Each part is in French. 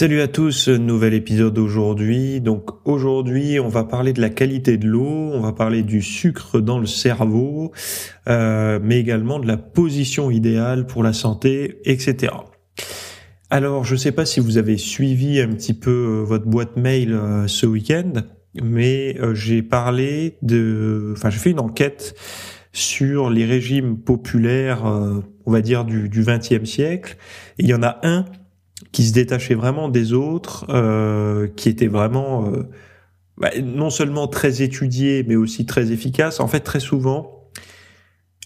Salut à tous, nouvel épisode aujourd'hui. Donc aujourd'hui, on va parler de la qualité de l'eau, on va parler du sucre dans le cerveau, euh, mais également de la position idéale pour la santé, etc. Alors, je ne sais pas si vous avez suivi un petit peu euh, votre boîte mail euh, ce week-end, mais j'ai parlé de, enfin, j'ai fait une enquête sur les régimes populaires, on va dire du, 20e siècle. Il y en a un qui se détachait vraiment des autres, euh, qui était vraiment euh, bah, non seulement très étudié, mais aussi très efficace. En fait, très souvent,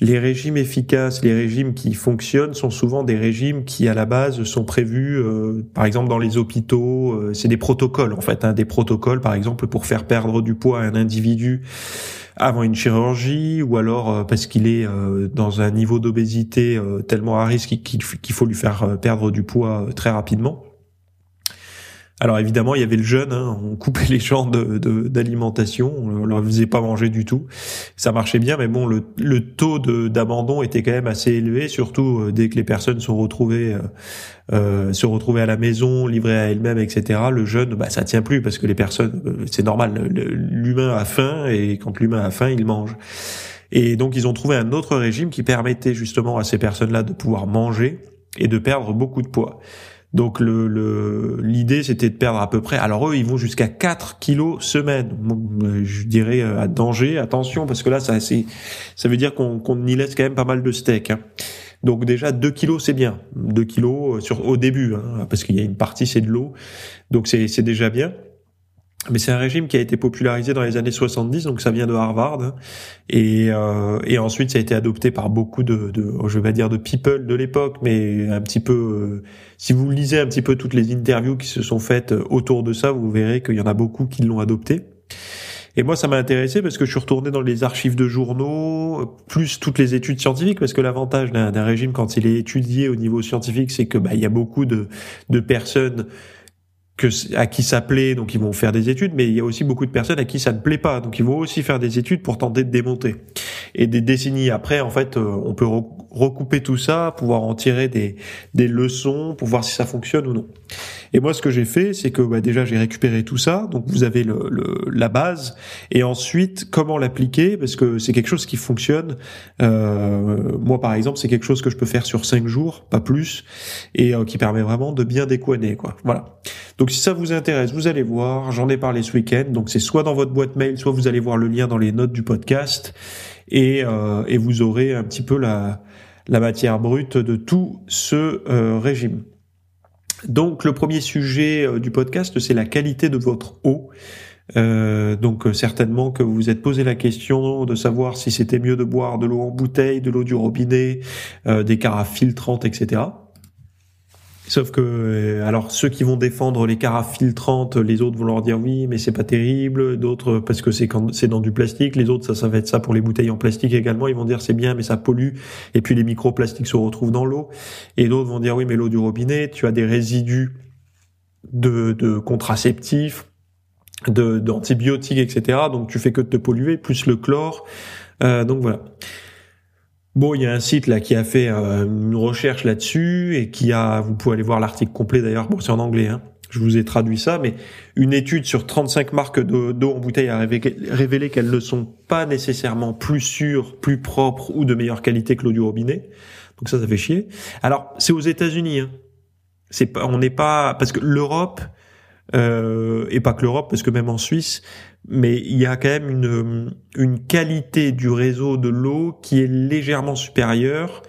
les régimes efficaces, les régimes qui fonctionnent sont souvent des régimes qui à la base sont prévus, euh, par exemple dans les hôpitaux, euh, c'est des protocoles en fait, hein, des protocoles par exemple pour faire perdre du poids à un individu avant une chirurgie ou alors euh, parce qu'il est dans un niveau d'obésité tellement à risque qu'il faut lui faire perdre du poids très rapidement. Alors évidemment, il y avait le jeûne, hein, on coupait les gens de, d'alimentation, on leur faisait pas manger du tout. Ça marchait bien, mais bon, le, le taux d'abandon était quand même assez élevé, surtout euh, dès que les personnes sont retrouvées, euh, euh, se retrouvaient à la maison, livrées à elles-mêmes, etc. Le jeûne, bah, ça tient plus parce que les personnes, euh, c'est normal, l'humain a faim et quand l'humain a faim, il mange. Et donc ils ont trouvé un autre régime qui permettait justement à ces personnes-là de pouvoir manger et de perdre beaucoup de poids. Donc l'idée c'était de perdre à peu près. Alors eux ils vont jusqu'à 4 kilos semaine. Je dirais euh, à danger, attention parce que là ça c'est ça veut dire qu'on qu'on y laisse quand même pas mal de steak. Hein. Donc déjà 2 kilos c'est bien, 2 kilos euh, sur au début hein, parce qu'il y a une partie c'est de l'eau. Donc c'est c'est déjà bien. Mais c'est un régime qui a été popularisé dans les années 70, donc ça vient de Harvard, et, euh, et ensuite ça a été adopté par beaucoup de, de je vais dire de people de l'époque, mais un petit peu, euh, si vous lisez un petit peu toutes les interviews qui se sont faites autour de ça, vous verrez qu'il y en a beaucoup qui l'ont adopté. Et moi, ça m'a intéressé parce que je suis retourné dans les archives de journaux, plus toutes les études scientifiques, parce que l'avantage d'un régime quand il est étudié au niveau scientifique, c'est que bah, il y a beaucoup de, de personnes que à qui ça plaît, donc ils vont faire des études, mais il y a aussi beaucoup de personnes à qui ça ne plaît pas, donc ils vont aussi faire des études pour tenter de démonter. Et des décennies après, en fait, euh, on peut recouper tout ça, pouvoir en tirer des, des leçons pour voir si ça fonctionne ou non. Et moi, ce que j'ai fait, c'est que bah, déjà j'ai récupéré tout ça, donc vous avez le, le la base, et ensuite comment l'appliquer, parce que c'est quelque chose qui fonctionne. Euh, moi, par exemple, c'est quelque chose que je peux faire sur cinq jours, pas plus, et euh, qui permet vraiment de bien décoiner, quoi. Voilà. Donc si ça vous intéresse, vous allez voir, j'en ai parlé ce week-end, donc c'est soit dans votre boîte mail, soit vous allez voir le lien dans les notes du podcast, et, euh, et vous aurez un petit peu la, la matière brute de tout ce euh, régime. Donc le premier sujet euh, du podcast, c'est la qualité de votre eau. Euh, donc certainement que vous vous êtes posé la question de savoir si c'était mieux de boire de l'eau en bouteille, de l'eau du robinet, des carafes filtrantes, etc. Sauf que, euh, alors ceux qui vont défendre les carafes filtrantes, les autres vont leur dire oui, mais c'est pas terrible. D'autres parce que c'est c'est dans du plastique. Les autres, ça, ça va être ça pour les bouteilles en plastique également. Ils vont dire c'est bien, mais ça pollue. Et puis les microplastiques se retrouvent dans l'eau. Et d'autres vont dire oui, mais l'eau du robinet, tu as des résidus de, de contraceptifs, de d'antibiotiques, etc. Donc tu fais que te polluer, plus le chlore. Euh, donc voilà. Bon, il y a un site là qui a fait euh, une recherche là-dessus et qui a, vous pouvez aller voir l'article complet d'ailleurs, bon c'est en anglais, hein. je vous ai traduit ça, mais une étude sur 35 marques d'eau en bouteille a révélé, qu'elles ne sont pas nécessairement plus sûres, plus propres ou de meilleure qualité que l'eau du robinet. Donc ça, ça fait chier. Alors c'est aux États-Unis. Hein. C'est pas, on n'est pas parce que l'Europe euh, et pas que l'Europe, parce que même en Suisse, mais il y a quand même une, une qualité du réseau de l'eau qui est légèrement supérieure.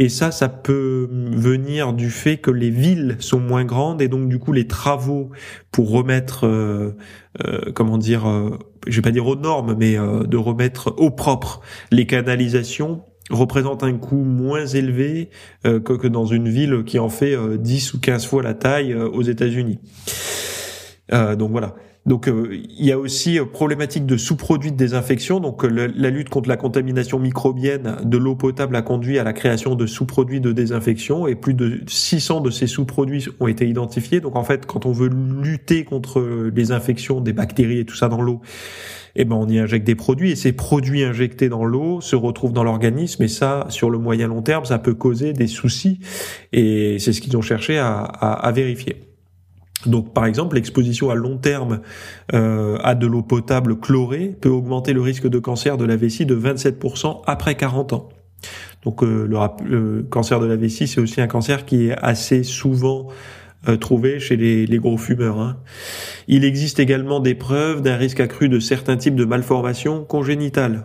Et ça, ça peut venir du fait que les villes sont moins grandes et donc du coup les travaux pour remettre, euh, euh comment dire, euh, je vais pas dire aux normes, mais euh, de remettre au propre les canalisations représentent un coût moins élevé que, que, dans une ville qui en fait 10 ou 15 fois la taille aux États-Unis. Donc voilà. Donc euh, il y a aussi euh, problématique de sous-produits de désinfection. Donc euh, la lutte contre la contamination microbienne de l'eau potable a conduit à la création de sous-produits de désinfection et plus de 600 de ces sous-produits ont été identifiés. Donc en fait, quand on veut lutter contre les infections des bactéries et tout ça dans l'eau, eh ben on y injecte des produits et ces produits injectés dans l'eau se retrouvent dans l'organisme et ça, sur le moyen long terme, ça peut causer des soucis et c'est ce qu'ils ont cherché à vérifier. Donc, par exemple, l'exposition à long terme euh, à de l'eau potable chlorée peut augmenter le risque de cancer de la vessie de 27% après 40 ans. Donc, euh, le, cancer de la vessie, c'est aussi un cancer qui est assez souvent euh, trouvé chez les, les gros fumeurs. Hein. Il existe également des preuves d'un risque accru de certains types de malformations congénitales.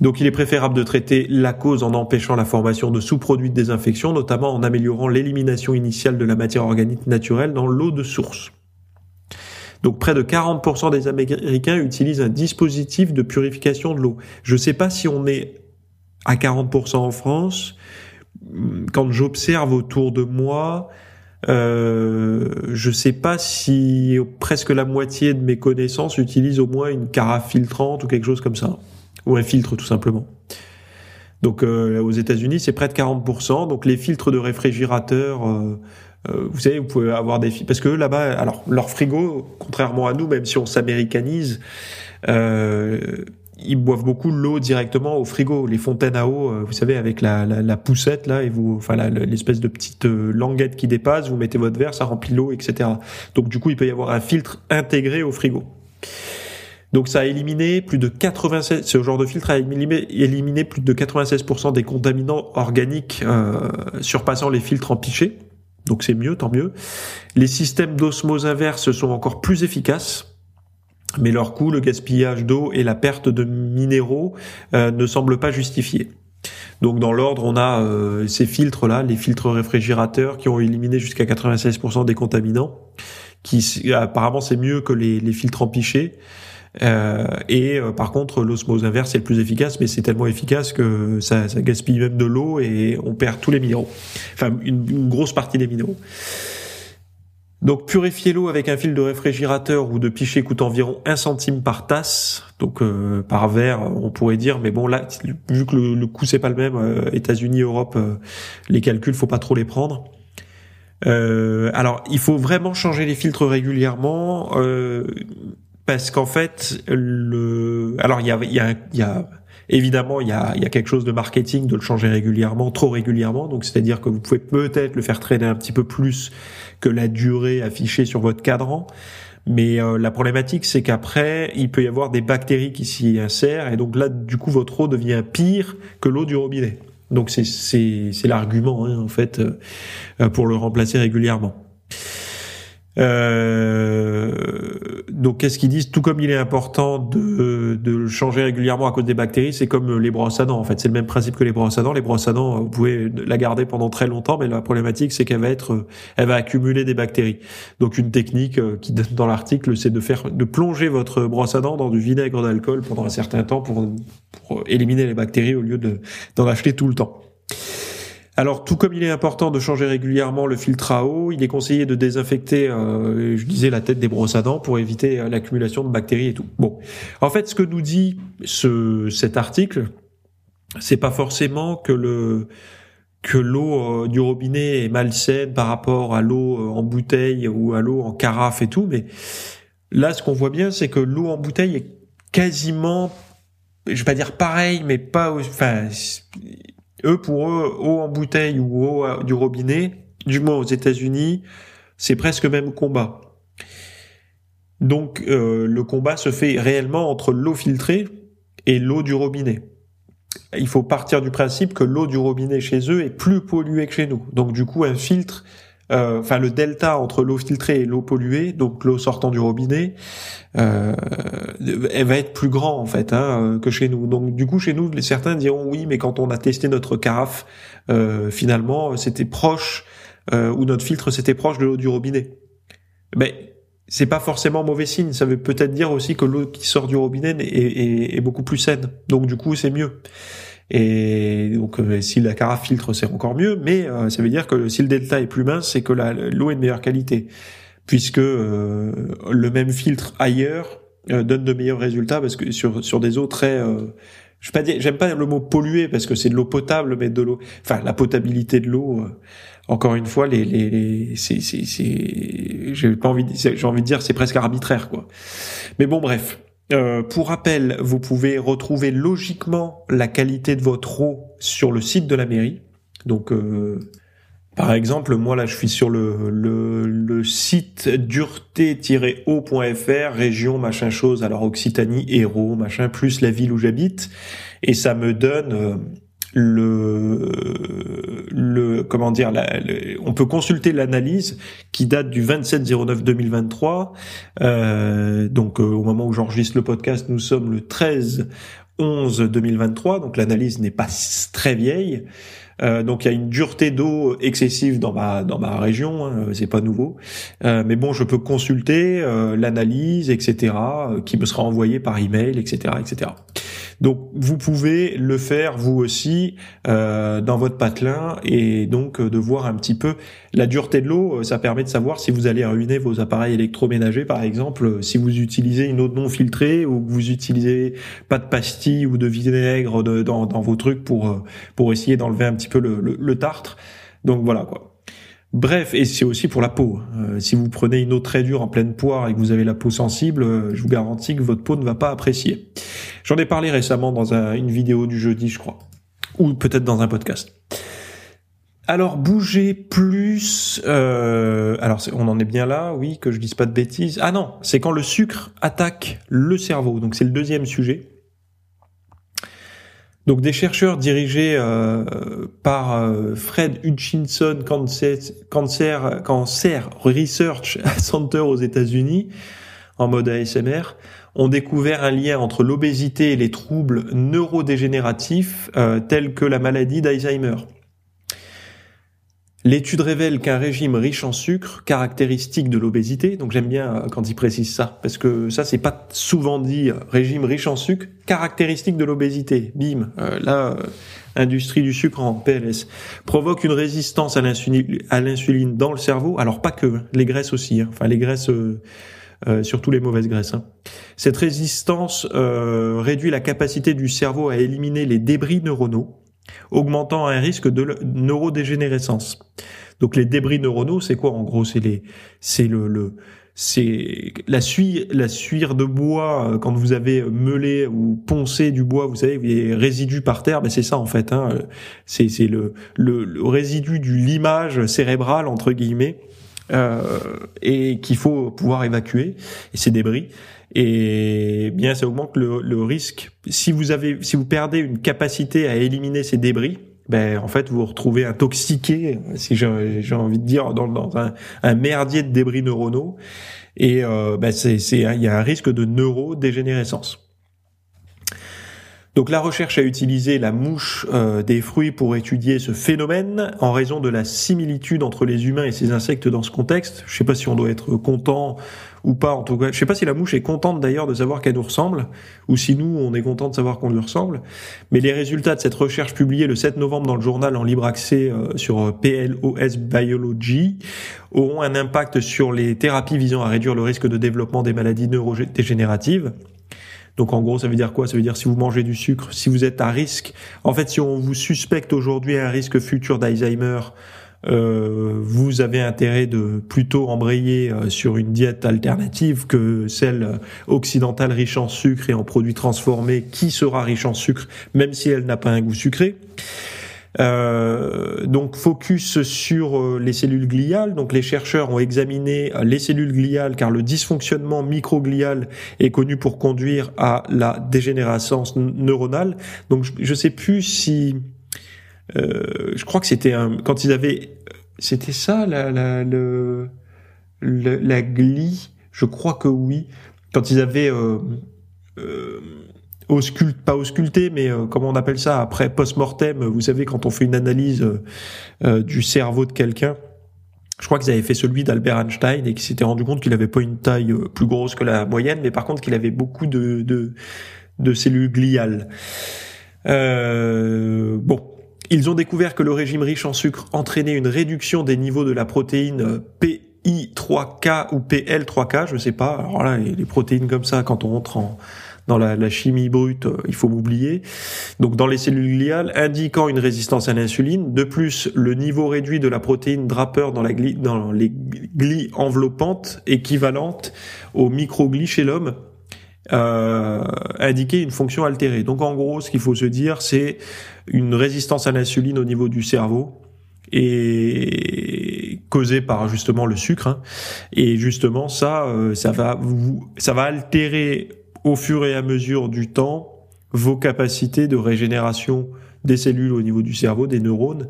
Donc il est préférable de traiter la cause en empêchant la formation de sous-produits de désinfection, notamment en améliorant l'élimination initiale de la matière organique naturelle dans l'eau de source. Donc près de 40% des Américains utilisent un dispositif de purification de l'eau. Je ne sais pas si on est à 40% en France. Quand j'observe autour de moi, euh, je sais pas si presque la moitié de mes connaissances utilisent au moins une carafe filtrante ou quelque chose comme ça ou un filtre tout simplement. Donc euh, aux États-Unis, c'est près de 40%. Donc les filtres de réfrigérateur, euh, euh, vous savez, vous pouvez avoir des filtres parce que là-bas, alors leur frigo, contrairement à nous, même si on s'américanise, ils boivent beaucoup l'eau directement au frigo, les fontaines à eau, vous savez, avec la, la, poussette là, et vous, enfin l'espèce de petite languette qui dépasse, vous mettez votre verre, ça remplit l'eau, etc. Donc du coup, il peut y avoir un filtre intégré au frigo. Donc ça a éliminé plus de 96, ce genre de filtre a éliminé, plus de 96% des contaminants organiques euh, surpassant les filtres en pichet. Donc c'est mieux, tant mieux. Les systèmes d'osmose inverse sont encore plus efficaces. Mais leur coût, le gaspillage d'eau et la perte de minéraux euh, ne semblent pas justifiés. Donc dans l'ordre, on a euh, ces filtres-là, les filtres réfrigérateurs qui ont éliminé jusqu'à 96% des contaminants, qui apparemment c'est mieux que les, les filtres en pichet. Euh, et euh, par contre, l'osmose inverse est le plus efficace, mais c'est tellement efficace que ça, ça gaspille même de l'eau et on perd tous les minéraux. Enfin, une, grosse partie des minéraux. Donc purifier l'eau avec un fil de réfrigérateur ou de pichet coûte environ 1 centime par tasse, donc euh, par verre on pourrait dire, mais bon là vu que le, coût c'est pas le même, États-Unis, Europe, les calculs faut pas trop les prendre. alors il faut vraiment changer les filtres régulièrement parce qu'en fait, le, alors il y a, y a, y a évidemment il y a, y a quelque chose de marketing de le changer régulièrement, trop régulièrement. Donc c'est-à-dire que vous pouvez peut-être le faire traîner un petit peu plus que la durée affichée sur votre cadran. Mais euh, la problématique, c'est qu'après, il peut y avoir des bactéries qui s'y insèrent, et donc là, du coup, votre eau devient pire que l'eau du robinet. Donc c'est l'argument hein, en fait euh, pour le remplacer régulièrement. Euh, donc, qu'est-ce qu'ils disent? Tout comme il est important de, de le changer régulièrement à cause des bactéries, c'est comme les brosses à dents. En fait, c'est le même principe que les brosses à dents. Les brosses à dents, vous pouvez la garder pendant très longtemps, mais la problématique, c'est qu'elle va être, elle va accumuler des bactéries. Donc, une technique euh, qui donne dans l'article, c'est de faire, de plonger votre brosse à dents dans du vinaigre d'alcool pendant un certain temps pour, éliminer les bactéries au lieu de d'en acheter tout le temps. Alors, tout comme il est important de changer régulièrement le filtre à eau, il est conseillé de désinfecter, euh, je disais, la tête des brosses à dents pour éviter euh, l'accumulation de bactéries et tout. Bon, en fait, ce que nous dit ce, cet article, c'est pas forcément que le que l'eau euh, du robinet est malsaine par rapport à l'eau en bouteille ou à l'eau en carafe et tout, mais là, ce qu'on voit bien, c'est que l'eau en bouteille est quasiment, je vais pas dire pareil, mais pas, enfin eux, pour eux, eau en bouteille ou eau du robinet, du moins aux États-Unis, c'est presque même combat. Donc euh, le combat se fait réellement entre l'eau filtrée et l'eau du robinet. Il faut partir du principe que l'eau du robinet chez eux est plus polluée que chez nous. Donc du coup, un filtre euh, enfin le delta entre l'eau filtrée et l'eau polluée, donc l'eau sortant du robinet, euh, elle va être plus grand en fait hein, que chez nous. Donc du coup chez nous, certains diront oui, mais quand on a testé notre carafe, euh, finalement c'était proche ou notre filtre c'était proche de l'eau du robinet. Mais c'est pas forcément mauvais signe. Ça veut peut-être dire aussi que l'eau qui sort du robinet est beaucoup plus saine. Donc du coup c'est mieux. Et donc, euh, si la carafe filtre, c'est encore mieux, mais euh, ça veut dire que si le delta est plus mince, c'est que l'eau est de meilleure qualité. puisque le même filtre ailleurs donne de meilleurs résultats parce que sur sur des eaux très je pas dire, j'aime pas le mot polluer parce que c'est de l'eau potable, mais de l'eau, enfin la potabilité de l'eau. Euh, encore une fois, les, les, les c'est, c'est, j'ai pas envie, j'ai envie de dire, c'est presque arbitraire, quoi. Mais bon, bref. Euh, pour rappel, vous pouvez retrouver logiquement la qualité de votre eau sur le site de la mairie. Donc, euh, par exemple, moi là, je suis sur le, le, le site dureté-eau.fr, région machin chose, alors Occitanie, Hérault, machin, plus la ville où j'habite, et ça me donne euh, le, le comment dire, on peut consulter l'analyse qui date du 27-09-2023. Euh, donc euh, au moment où j'enregistre le podcast, nous sommes le 13 11 2023, donc l'analyse n'est pas très vieille. Euh, donc il y a une dureté d'eau excessive dans ma dans ma région, hein, c'est pas nouveau. Euh, mais bon, je peux consulter euh, l'analyse, etc., qui me sera envoyée par email, etc., etc. Donc vous pouvez le faire vous aussi euh, dans votre patelin et donc euh, de voir un petit peu la dureté de l'eau. Euh, ça permet de savoir si vous allez ruiner vos appareils électroménagers, par exemple, si vous utilisez une eau non filtrée ou que vous utilisez pas de pastilles ou de vinaigre dans, dans vos trucs pour pour essayer d'enlever un petit peu le, le tartre. Donc voilà quoi. Bref, et c'est aussi pour la peau. Euh, si vous prenez une eau très dure en pleine poire et que vous avez la peau sensible, euh, je vous garantis que votre peau ne va pas apprécier. J'en ai parlé récemment dans une vidéo du jeudi, je crois, ou peut-être dans un podcast. Alors bouger plus. Euh, alors on en est bien là, oui, que je dise pas de bêtises. Ah non, c'est quand le sucre attaque le cerveau. Donc c'est le deuxième sujet. Donc des chercheurs dirigés euh, par euh, Fred Hutchinson Cancer, Research Center aux États-Unis, en mode ASMR, ont découvert un lien entre l'obésité et les troubles neurodégénératifs euh, tels que la maladie d'Alzheimer. L'étude révèle qu'un régime riche en sucre, caractéristique de l'obésité, donc j'aime bien euh, quand il précise ça, parce que ça c'est pas souvent dit, euh, régime riche en sucre, caractéristique de l'obésité, bim, euh, là, industrie du sucre en PLS, provoque une résistance à l'insuline dans le cerveau, alors pas que, hein, les graisses aussi, hein, enfin les graisses... surtout les mauvaises graisses. Hein. Cette résistance réduit la capacité du cerveau à éliminer les débris neuronaux, augmentant un risque de neurodégénérescence. Donc les débris neuronaux, c'est quoi en gros? C'est les, c'est le, le c'est la suire, la suire de bois euh, quand vous avez meulé ou poncé du bois, vous savez, les résidus par terre, ben c'est ça en fait. Hein, c'est c'est le, le, le résidu du limage cérébral entre guillemets euh, et qu'il faut pouvoir évacuer ces débris et bien ça augmente le, le, risque. Si vous avez, si vous perdez une capacité à éliminer ces débris, ben en fait vous vous retrouvez intoxiqué, si j'ai envie de dire, dans, dans un, un, merdier de débris neuronaux, et euh, ben c'est il y a un risque de neurodégénérescence. Donc la recherche a utilisé la mouche euh, des fruits pour étudier ce phénomène en raison de la similitude entre les humains et ces insectes dans ce contexte. Je sais pas si on doit être content ou pas en tout cas. Je sais pas si la mouche est contente d'ailleurs de savoir qu'elle nous ressemble ou si nous on est content de savoir qu'on lui ressemble. Mais les résultats de cette recherche publiée le 7 novembre dans le journal en libre accès euh, sur PLOS Biology auront un impact sur les thérapies visant à réduire le risque de développement des maladies neurodégénératives. Donc en gros, ça veut dire quoi? Ça veut dire si vous mangez du sucre, si vous êtes à risque. En fait, si on vous suspecte aujourd'hui un risque futur d'Alzheimer, euh, vous avez intérêt de plutôt embrayer euh, sur une diète alternative que celle occidentale riche en sucre et en produits transformés qui sera riche en sucre même si elle n'a pas un goût sucré. Euh, donc focus sur euh, les cellules gliales. Donc les chercheurs ont examiné euh, les cellules gliales car le dysfonctionnement microglial est connu pour conduire à la dégénérescence neuronale. Donc je, ne sais plus si euh, je crois que c'était un quand ils avaient c'était ça la la le, la glie? Je crois que oui. Quand ils avaient euh, ausculte, pas ausculté, mais euh, comment on appelle ça après post-mortem, vous savez quand on fait une analyse euh, euh, du cerveau de quelqu'un. Je crois qu'ils avaient fait celui d'Albert Einstein et qu'ils s'étaient rendu compte qu'il avait pas une taille plus grosse que la moyenne, mais par contre qu'il avait beaucoup de, de, de cellules gliales. bon, ils ont découvert que le régime riche en sucre entraînait une réduction des niveaux de la protéine P PI3K ou PL3K, je sais pas. Alors là, les protéines comme ça, quand on rentre en, dans la, chimie brute, euh, il faut m'oublier. Donc dans les cellules gliales, indiquant une résistance à l'insuline. De plus, le niveau réduit de la protéine drapeur dans, la dans les glies enveloppantes équivalente au microglie chez l'homme euh, indiquait une fonction altérée. Donc en gros, ce qu'il faut se dire, c'est une résistance à l'insuline au niveau du cerveau et causée par justement le sucre. Hein. Et justement, ça, euh, ça va ça va altérer au fur et à mesure du temps vos capacités de régénération des cellules au niveau du cerveau, des neurones,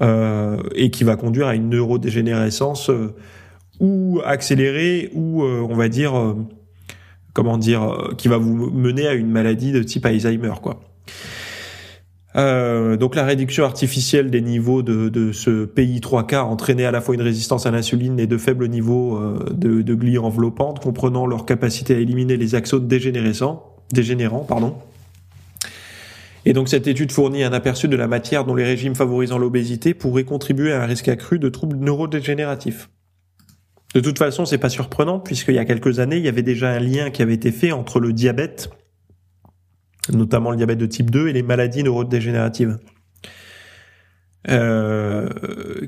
euh, et qui va conduire à une neurodégénérescence euh, ou accélérée ou euh, on va dire comment dire qui va vous mener à une maladie de type Alzheimer quoi. Euh, donc la réduction artificielle des niveaux de, de ce PI3K entraînait à la fois une résistance à l'insuline et de faibles niveaux euh, de, de glies enveloppantes, comprenant leur capacité à éliminer les axones dégénérants pardon. Et donc cette étude fournit un aperçu de la matière dont les régimes favorisant l'obésité pourraient contribuer à un risque accru de troubles neurodégénératifs. De toute façon, c'est pas surprenant puisqu'il y a quelques années, il y avait déjà un lien qui avait été fait entre le diabète notamment le diabète de type 2 et les maladies neurodégénératives. Euh,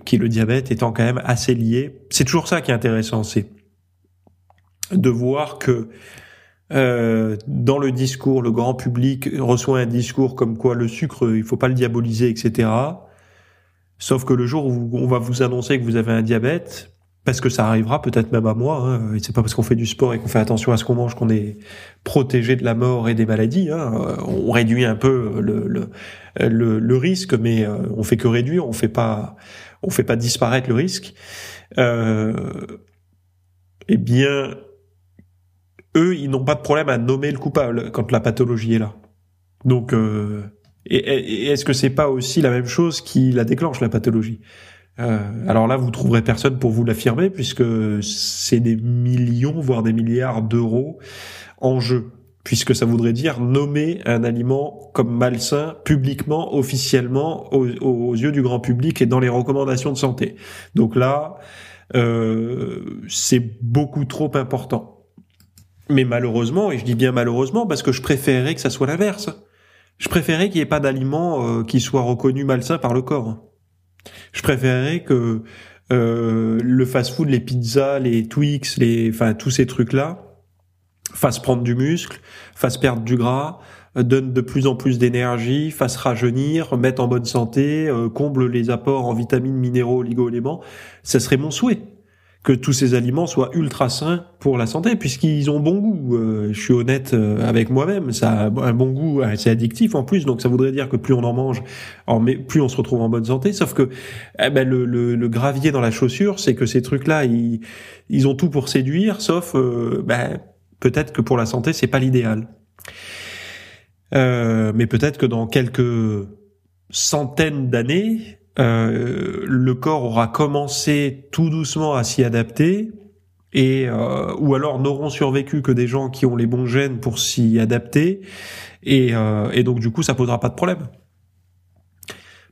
qui le diabète étant quand même assez lié. C'est toujours ça qui est intéressant, c'est de voir que euh, dans le discours, le grand public reçoit un discours comme quoi le sucre, il faut pas le diaboliser, etc. Sauf que le jour où on va vous annoncer que vous avez un diabète, parce que ça arrivera peut-être même à moi. Hein. C'est pas parce qu'on fait du sport et qu'on fait attention à ce qu'on mange qu'on est protégé de la mort et des maladies. Hein. On réduit un peu le, risque, mais euh, on fait que réduire. On fait pas on fait pas disparaître le risque. Euh, eh bien, eux, ils n'ont pas de problème à nommer le coupable quand la pathologie est là. Donc, euh, et est-ce que c'est pas aussi la même chose qui la déclenche la pathologie? Euh, alors là, vous trouverez personne pour vous l'affirmer, puisque c'est des millions, voire des milliards d'euros en jeu, puisque ça voudrait dire nommer un aliment comme malsain publiquement, officiellement, aux, yeux du grand public et dans les recommandations de santé. Donc là, euh, c'est beaucoup trop important. Mais malheureusement, et je dis bien malheureusement, parce que je préférerais que ça soit l'inverse. Je préférerais qu'il n'y ait pas d'aliment euh, qui soit reconnu malsain par le corps. Je préférerais que euh, le fast-food, les pizzas, les Twix, les, enfin tous ces trucs-là, fassent prendre du muscle, fassent perdre du gras, euh, donnent de plus en plus d'énergie, fassent rajeunir, mettent en bonne santé, euh, comblent les apports en vitamines, minéraux, oligo-éléments. Ça serait mon souhait que tous ces aliments soient ultra sains pour la santé, puisqu'ils ont bon goût. Euh, je suis honnête euh, avec moi-même, ça a un bon goût, euh, c'est addictif en plus, donc ça voudrait dire que plus on en mange, plus on se retrouve en bonne santé. Sauf que eh ben, le, le, gravier dans la chaussure, c'est que ces trucs-là, ils, ils ont tout pour séduire, sauf ben, peut-être que pour la santé, c'est pas l'idéal. mais peut-être que dans quelques centaines d'années, euh, le corps aura commencé tout doucement à s'y adapter, et euh, ou alors n'auront survécu que des gens qui ont les bons gènes pour s'y adapter, et, euh, et donc du coup ça posera pas de problème.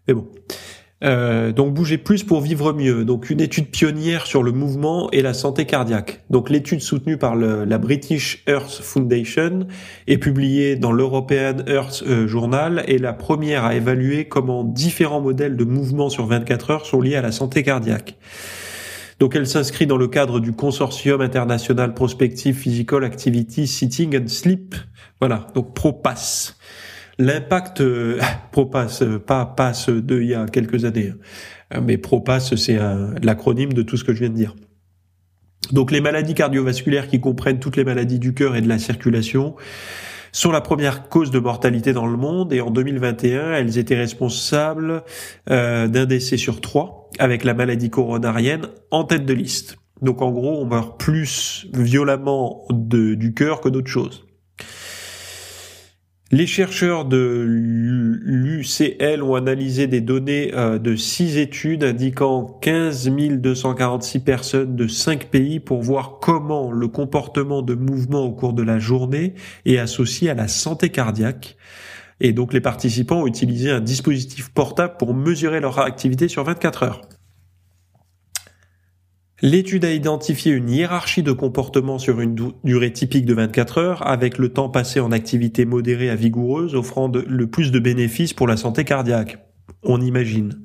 Mais bon. Euh, donc bouger plus pour vivre mieux. Donc une étude pionnière sur le mouvement et la santé cardiaque. Donc l'étude soutenue par le, la British Earth Foundation est publiée dans l'European Earth euh, Journal et la première à évaluer comment différents modèles de mouvement sur 24 heures sont liés à la santé cardiaque. Donc elle s'inscrit dans le cadre du consortium international prospective physical activity sitting and sleep. Voilà, donc PROPAS l'impact euh, Propass, euh, pas passe de il y a quelques années, hein. mais Propass c'est l'acronyme de tout ce que je viens de dire. Donc les maladies cardiovasculaires qui comprennent toutes les maladies du cœur et de la circulation sont la première cause de mortalité dans le monde et en 2021 elles étaient responsables euh, d'un décès sur trois avec la maladie coronarienne en tête de liste. Donc en gros on meurt plus violemment de, du cœur que d'autres choses. Les chercheurs de l'UCL ont analysé des données euh, de six études indiquant 15 246 personnes de cinq pays pour voir comment le comportement de mouvement au cours de la journée est associé à la santé cardiaque. Et donc les participants ont utilisé un dispositif portable pour mesurer leur activité sur 24 heures. L'étude a identifié une hiérarchie de comportement sur une durée typique de 24 heures, avec le temps passé en activité modérée à vigoureuse offrant le plus de bénéfices pour la santé cardiaque. On imagine.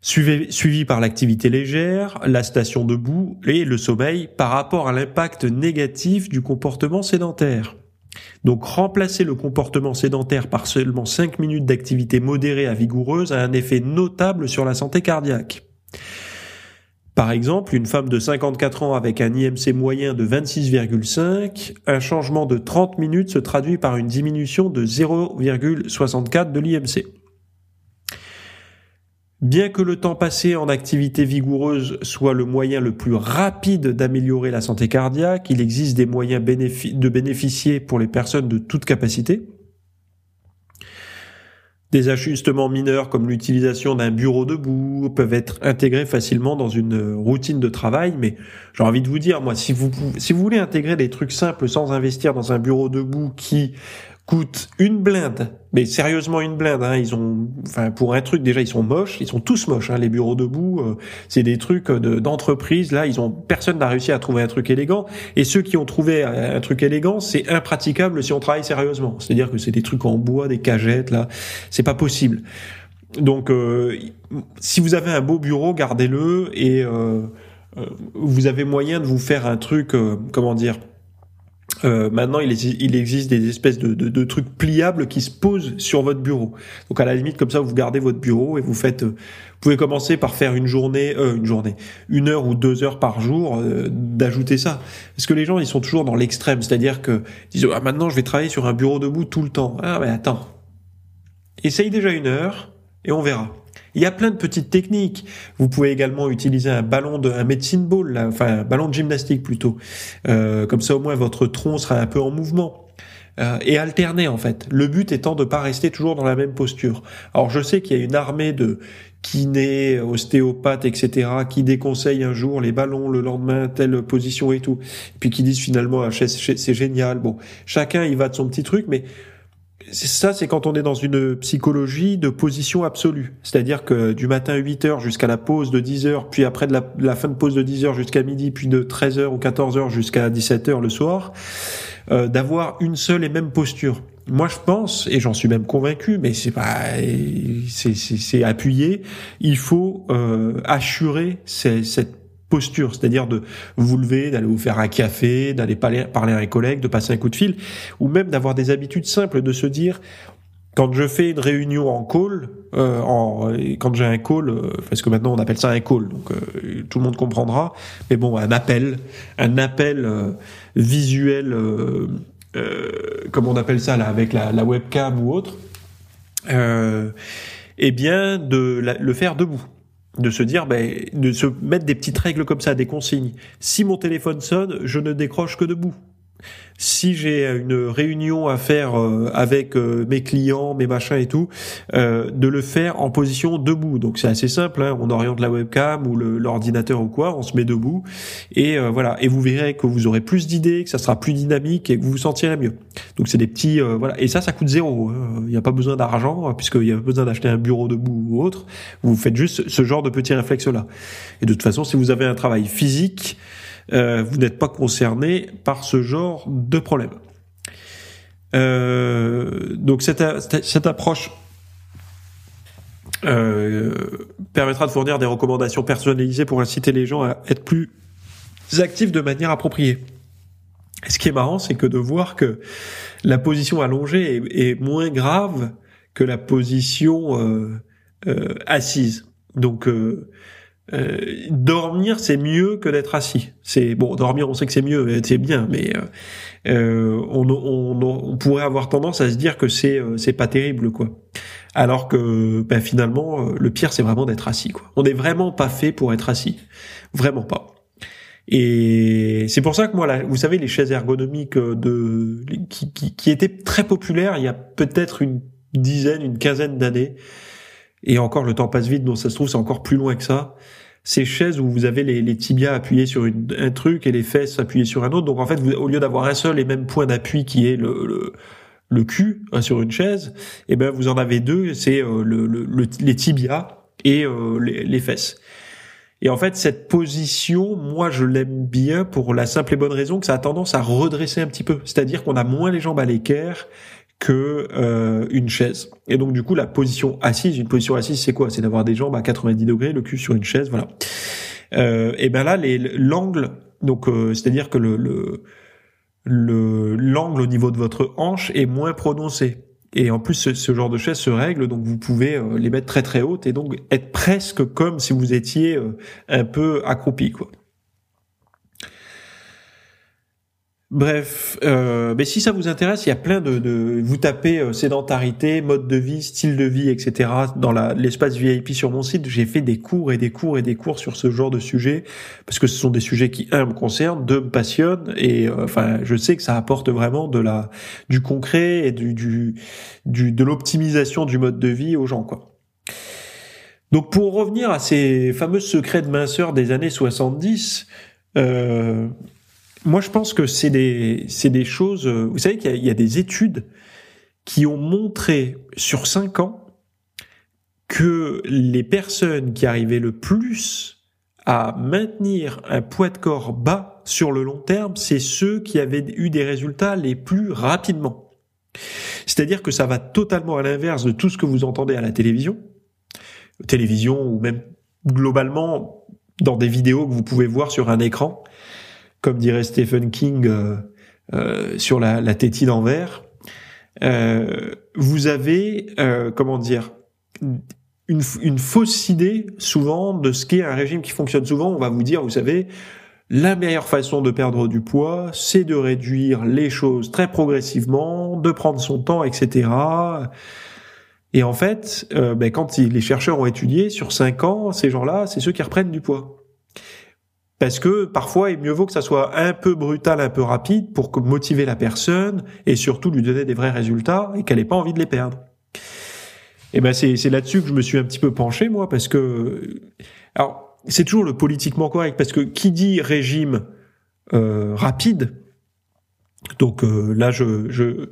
Suivi, par l'activité légère, la station debout et le sommeil par rapport à l'impact négatif du comportement sédentaire. Donc remplacer le comportement sédentaire par seulement 5 minutes d'activité modérée à vigoureuse a un effet notable sur la santé cardiaque. Par exemple, une femme de 54 ans avec un IMC moyen de 26,5, un changement de 30 minutes se traduit par une diminution de 0,64 de l'IMC. Bien que le temps passé en activité vigoureuse soit le moyen le plus rapide d'améliorer la santé cardiaque, il existe des moyens de bénéficier pour les personnes de toute capacité. Des ajustements mineurs comme l'utilisation d'un bureau debout peuvent être intégrés facilement dans une routine de travail, mais j'ai envie de vous dire, moi, si vous, si vous voulez intégrer des trucs simples sans investir dans un bureau debout qui coûte une blinde, mais sérieusement une blinde. Hein, ils ont, enfin pour un truc déjà ils sont moches, ils sont tous moches. Hein, les bureaux debout, euh, c'est des trucs d'entreprise. là, ils ont personne n'a réussi à trouver un truc élégant. Et ceux qui ont trouvé un, truc élégant, c'est impraticable si on travaille sérieusement. C'est-à-dire que c'est des trucs en bois, des cagettes là, c'est pas possible. Donc euh, si vous avez un beau bureau, gardez-le et euh, vous avez moyen de vous faire un truc, comment dire euh, maintenant, il, existe des espèces de, de, de, trucs pliables qui se posent sur votre bureau. Donc à la limite, comme ça, vous gardez votre bureau et vous faites. Euh, vous pouvez commencer par faire une journée, euh, une journée, une heure ou deux heures par jour, euh, d'ajouter ça. Parce que les gens, ils sont toujours dans l'extrême, c'est-à-dire que ils disent ah maintenant je vais travailler sur un bureau debout tout le temps. Ah mais attends, essaye déjà une heure et on verra. Il y a plein de petites techniques. Vous pouvez également utiliser un ballon de un medicine ball, enfin un ballon de gymnastique plutôt. Euh, comme ça au moins votre tronc sera un peu en mouvement. Euh, et alterner en fait. Le but étant de pas rester toujours dans la même posture. Alors je sais qu'il y a une armée de kinés, ostéopathes, etc., qui déconseillent un jour les ballons, le lendemain telle position et tout, puis qui disent finalement ah, c'est génial. Bon, chacun il va de son petit truc, mais ça, c'est quand on est dans une psychologie de position absolue. C'est-à-dire que du matin 8 heures jusqu'à la pause de 10 heures, puis après de la, fin de pause de 10 heures jusqu'à midi, puis de 13 heures ou 14 heures jusqu'à 17 heures le soir, euh, d'avoir une seule et même posture. Moi, je pense, et j'en suis même convaincu, mais c'est pas, c'est appuyé. Il faut euh, assurer cette posture, c'est-à-dire de vous lever, d'aller vous faire un café, d'aller parler, à un collègue, de passer un coup de fil, ou même d'avoir des habitudes simples, de se dire quand je fais une réunion en call, euh, en, quand j'ai un call, euh, parce que maintenant on appelle ça un call, donc euh, tout le monde comprendra, mais bon, un appel, un appel euh, visuel, comme on appelle ça là, avec la, la webcam ou autre, eh bien de le faire debout de se dire, ben, de se mettre des petites règles comme ça, des consignes. Si mon téléphone sonne, je ne décroche que debout si j'ai une réunion à faire euh, avec euh, mes clients, mes machins et tout, euh, de le faire en position debout. Donc c'est assez simple, hein. on oriente la webcam ou l'ordinateur ou quoi, on se met debout et voilà. Et vous verrez que vous aurez plus d'idées, que ça sera plus dynamique et que vous vous sentirez mieux. Donc c'est des petits voilà. Et ça, ça coûte zéro. Hein. Il n'y a pas besoin d'argent puisqu'il n'y a pas besoin d'acheter un bureau debout ou autre. Vous faites juste ce genre de petits réflexes là. Et de toute façon, si vous avez un travail physique euh, vous n'êtes pas concerné par ce genre de problème. Euh, donc cette, cette approche euh, permettra de fournir des recommandations personnalisées pour inciter les gens à être plus actifs de manière appropriée. ce qui est marrant, c'est que de voir que la position allongée est, moins grave que la position assise. Donc euh, dormir c'est mieux que d'être assis. C'est bon, dormir on sait que c'est mieux, c'est bien, mais euh, euh on, on, on, pourrait avoir tendance à se dire que c'est euh, c'est pas terrible quoi. Alors que ben, finalement le pire c'est vraiment d'être assis quoi. On n'est vraiment pas fait pour être assis, vraiment pas. Et c'est pour ça que moi, là, vous savez, les chaises ergonomiques de qui, qui, qui étaient très populaires il y a peut-être une dizaine, une quinzaine d'années. Et encore, le temps passe vite, donc ça se trouve, c'est encore plus loin que ça ces chaises où vous avez les, tibias appuyés sur un truc et les fesses appuyées sur un autre. Donc en fait, au lieu d'avoir un seul et même point d'appui qui est le, le, cul hein, sur une chaise, eh ben vous en avez deux, c'est euh, le, les tibias et euh, les, fesses. Et en fait, cette position, moi, je l'aime bien pour la simple et bonne raison que ça a tendance à redresser un petit peu. C'est-à-dire qu'on a moins les jambes à l'équerre que euh, une chaise. Et donc, du coup, la position assise, une position assise, c'est quoi? C'est d'avoir des jambes à 90 degrés, le cul sur une chaise, voilà. Euh, et ben là, l'angle, donc, euh, c'est-à-dire que le, le l'angle au niveau de votre hanche est moins prononcé. Et en plus, ce, genre de chaise se règle, donc vous pouvez euh, les mettre très très hautes et donc être presque comme si vous étiez euh, un peu accroupi, quoi. Bref, euh, mais si ça vous intéresse, il y a plein de, de vous tapez euh, sédentarité, mode de vie, style de vie, etc. Dans l'espace VIP sur mon site, j'ai fait des cours et des cours et des cours sur ce genre de sujet parce que ce sont des sujets qui un me concernent, deux me passionnent et euh, enfin je sais que ça apporte vraiment de la du concret et du du, du de l'optimisation du mode de vie aux gens quoi. Donc pour revenir à ces fameux secrets de minceur des années 70. Euh, moi, je pense que c'est des, c'est des choses. Euh, vous savez qu'il y, a des études qui ont montré sur cinq ans que les personnes qui arrivaient le plus à maintenir un poids de corps bas sur le long terme, c'est ceux qui avaient eu des résultats les plus rapidement. C'est-à-dire que ça va totalement à l'inverse de tout ce que vous entendez à la télévision, télévision ou même globalement dans des vidéos que vous pouvez voir sur un écran comme dirait Stephen King euh, euh, sur la, la tétine en verre, euh, vous avez, comment dire, une, une, fausse idée souvent de ce qu'est un régime qui fonctionne. Souvent, on va vous dire, vous savez, la meilleure façon de perdre du poids, c'est de réduire les choses très progressivement, de prendre son temps, etc. Et en fait, ben, quand les chercheurs ont étudié sur 5 ans, ces gens-là, c'est ceux qui reprennent du poids. Parce que parfois, il mieux vaut que ça soit un peu brutal, un peu rapide pour motiver la personne et surtout lui donner des vrais résultats et qu'elle n'ait pas envie de les perdre. Et ben c'est là-dessus que je me suis un petit peu penché moi parce que alors c'est toujours le politiquement correct parce que qui dit régime euh, rapide donc euh, là je, je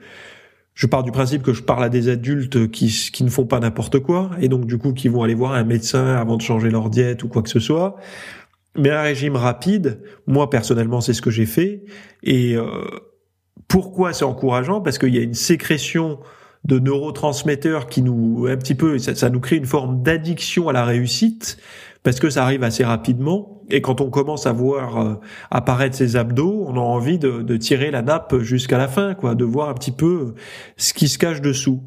je pars du principe que je parle à des adultes qui, qui ne font pas n'importe quoi et donc du coup qui vont aller voir un médecin avant de changer leur diète ou quoi que ce soit mais un régime rapide, moi personnellement, c'est ce que j'ai fait. Et euh, pourquoi c'est encourageant? Parce qu'il y a une sécrétion de neurotransmetteurs qui nous, un petit peu, ça, nous crée une forme d'addiction à la réussite parce que ça arrive assez rapidement. Et quand on commence à voir euh, apparaître ces abdos, on a envie de, de tirer la nappe jusqu'à la fin, quoi, de voir un petit peu ce qui se cache dessous.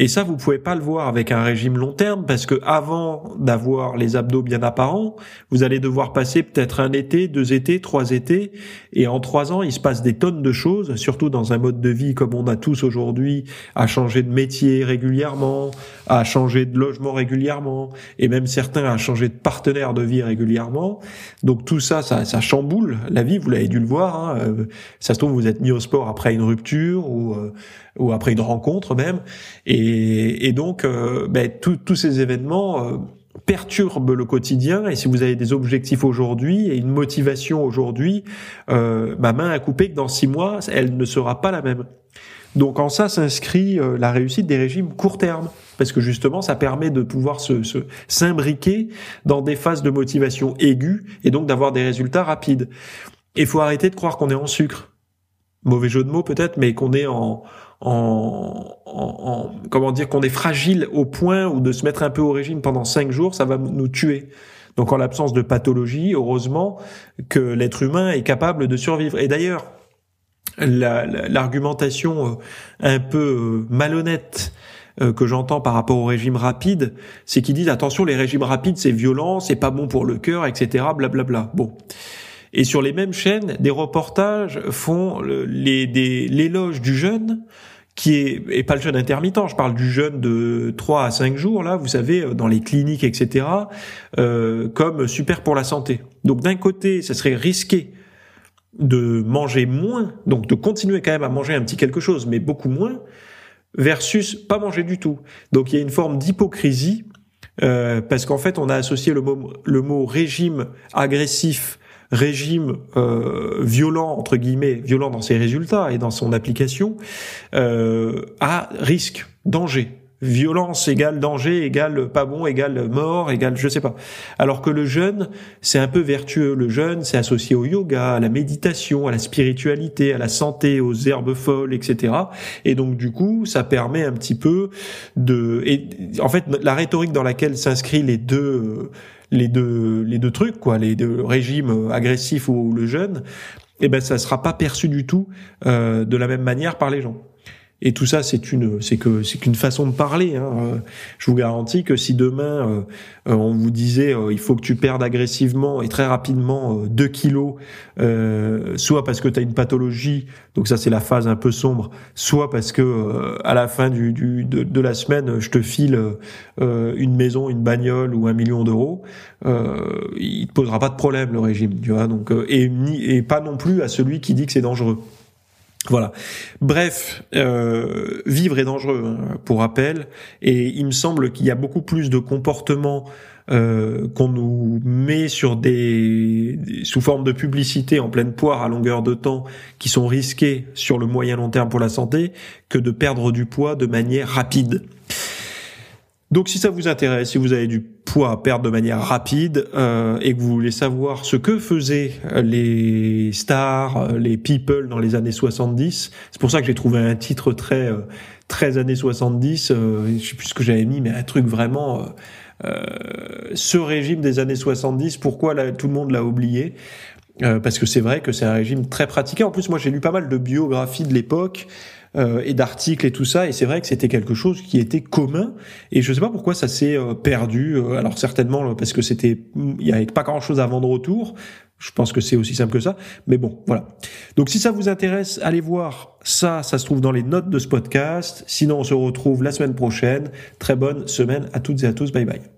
Et ça, vous pouvez pas le voir avec un régime long terme parce que avant d'avoir les abdos bien apparents, vous allez devoir passer peut-être un été, deux étés, trois étés, et en trois ans, il se passe des tonnes de choses, surtout dans un mode de vie comme on a tous aujourd'hui, à changer de métier régulièrement, à changer de logement régulièrement, et même certains à changer de partenaire de vie régulièrement. Donc tout ça, ça, ça chamboule la vie. Vous l'avez dû le voir. Hein. Euh, ça se trouve, vous êtes mis au sport après une rupture ou euh, ou après une rencontre même. Et, et donc, euh, ben, tous ces événements euh, perturbent le quotidien. Et si vous avez des objectifs aujourd'hui et une motivation aujourd'hui, euh, ma main a coupé que dans six mois, elle ne sera pas la même. Donc en ça s'inscrit euh, la réussite des régimes court terme, parce que justement ça permet de pouvoir se s'imbriquer dans des phases de motivation aiguë et donc d'avoir des résultats rapides. Il faut arrêter de croire qu'on est en sucre. Mauvais jeu de mots peut-être, mais qu'on est en, en, en, comment dire qu'on est fragile au point où de se mettre un peu au régime pendant cinq jours, ça va nous tuer. Donc en l'absence de pathologie, heureusement que l'être humain est capable de survivre. Et d'ailleurs, l'argumentation euh, un peu euh, malhonnête euh, que j'entends par rapport au régime rapide, c'est qu'ils disent attention, les régimes rapides c'est violent, c'est pas bon pour le cœur, etc. Blablabla. Bla bla. Bon. Et sur les mêmes chaînes, des reportages font l'éloge du jeûne, qui est, et pas le jeûne intermittent, je parle du jeûne de 3 à 5 jours, là, vous savez, dans les cliniques, etc., euh, comme super pour la santé. Donc d'un côté, ça serait risqué de manger moins, donc de continuer quand même à manger un petit quelque chose, mais beaucoup moins, versus pas manger du tout. Donc il y a une forme d'hypocrisie, euh, parce qu'en fait, on a associé le mot, le mot régime agressif régime euh, violent entre guillemets, violent dans ses résultats et dans son application, euh, à risque, danger. violence égale danger égale pas bon égale mort égale je sais pas. Alors que le jeûne, c'est un peu vertueux. Le jeûne, c'est associé au yoga, à la méditation, à la spiritualité, à la santé, aux herbes folles, etc. Et donc du coup, ça permet un petit peu de. Et en fait, la rhétorique dans laquelle s'inscrit les deux les deux les deux trucs quoi, les deux régimes agressifs ou le jeûne, eh ben ça sera pas perçu du tout euh, de la même manière par les gens. Et tout ça, c'est une, c'est que, c'est qu'une façon de parler. Hein. Euh, je vous garantis que si demain euh, euh, on vous disait, il faut que tu perdes agressivement et très rapidement 2 kilos, soit parce que tu as une pathologie, donc ça c'est la phase un peu sombre, soit parce que à la fin du, du de, la semaine, je te file une maison, une bagnole ou un million d'euros, il te posera pas de problème le régime, tu vois. Donc et, et pas non plus à celui qui dit que c'est dangereux. Voilà. Bref, euh, vivre est dangereux, hein, pour rappel, et il me semble qu'il y a beaucoup plus de comportements euh, qu'on nous met sur des sous forme de publicité en pleine poire à longueur de temps qui sont risqués sur le moyen long terme pour la santé que de perdre du poids de manière rapide. Donc si ça vous intéresse, si vous avez du poids à perdre de manière rapide euh, et que vous voulez savoir ce que faisaient les stars, euh, les people dans les années 70, c'est pour ça que j'ai trouvé un titre très euh, très années 70, euh, je sais plus ce que j'avais mis, mais un truc vraiment euh, ce régime des années 70, pourquoi tout le monde l'a oublié parce que c'est vrai que c'est un régime très pratiqué. En plus, moi, j'ai lu pas mal de biographies de l'époque euh, et d'articles et tout ça. Et c'est vrai que c'était quelque chose qui était commun. Et je sais pas pourquoi ça s'est euh, perdu. Euh, alors certainement parce que c'était, il y avait pas grand chose à vendre autour. Je pense que c'est aussi simple que ça. Mais bon, voilà. Donc si ça vous intéresse, allez voir ça. Ça se trouve dans les notes de ce podcast. Sinon, on se retrouve la semaine prochaine. Très bonne semaine à toutes et à tous. Bye bye.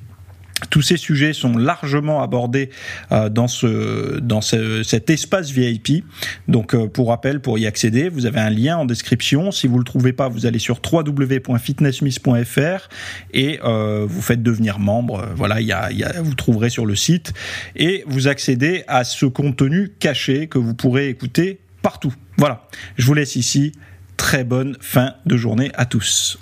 tous ces sujets sont largement abordés euh, dans ce dans cet espace VIP. Donc euh, pour rappel, pour y accéder, vous avez un lien en description. Si vous le trouvez pas, vous allez sur www.fitnessmiss.fr et euh, vous faites devenir membre. Voilà, il y a, y a, vous trouverez sur le site et vous accédez à ce contenu caché que vous pourrez écouter partout. Voilà, je vous laisse ici. Très bonne fin de journée à tous.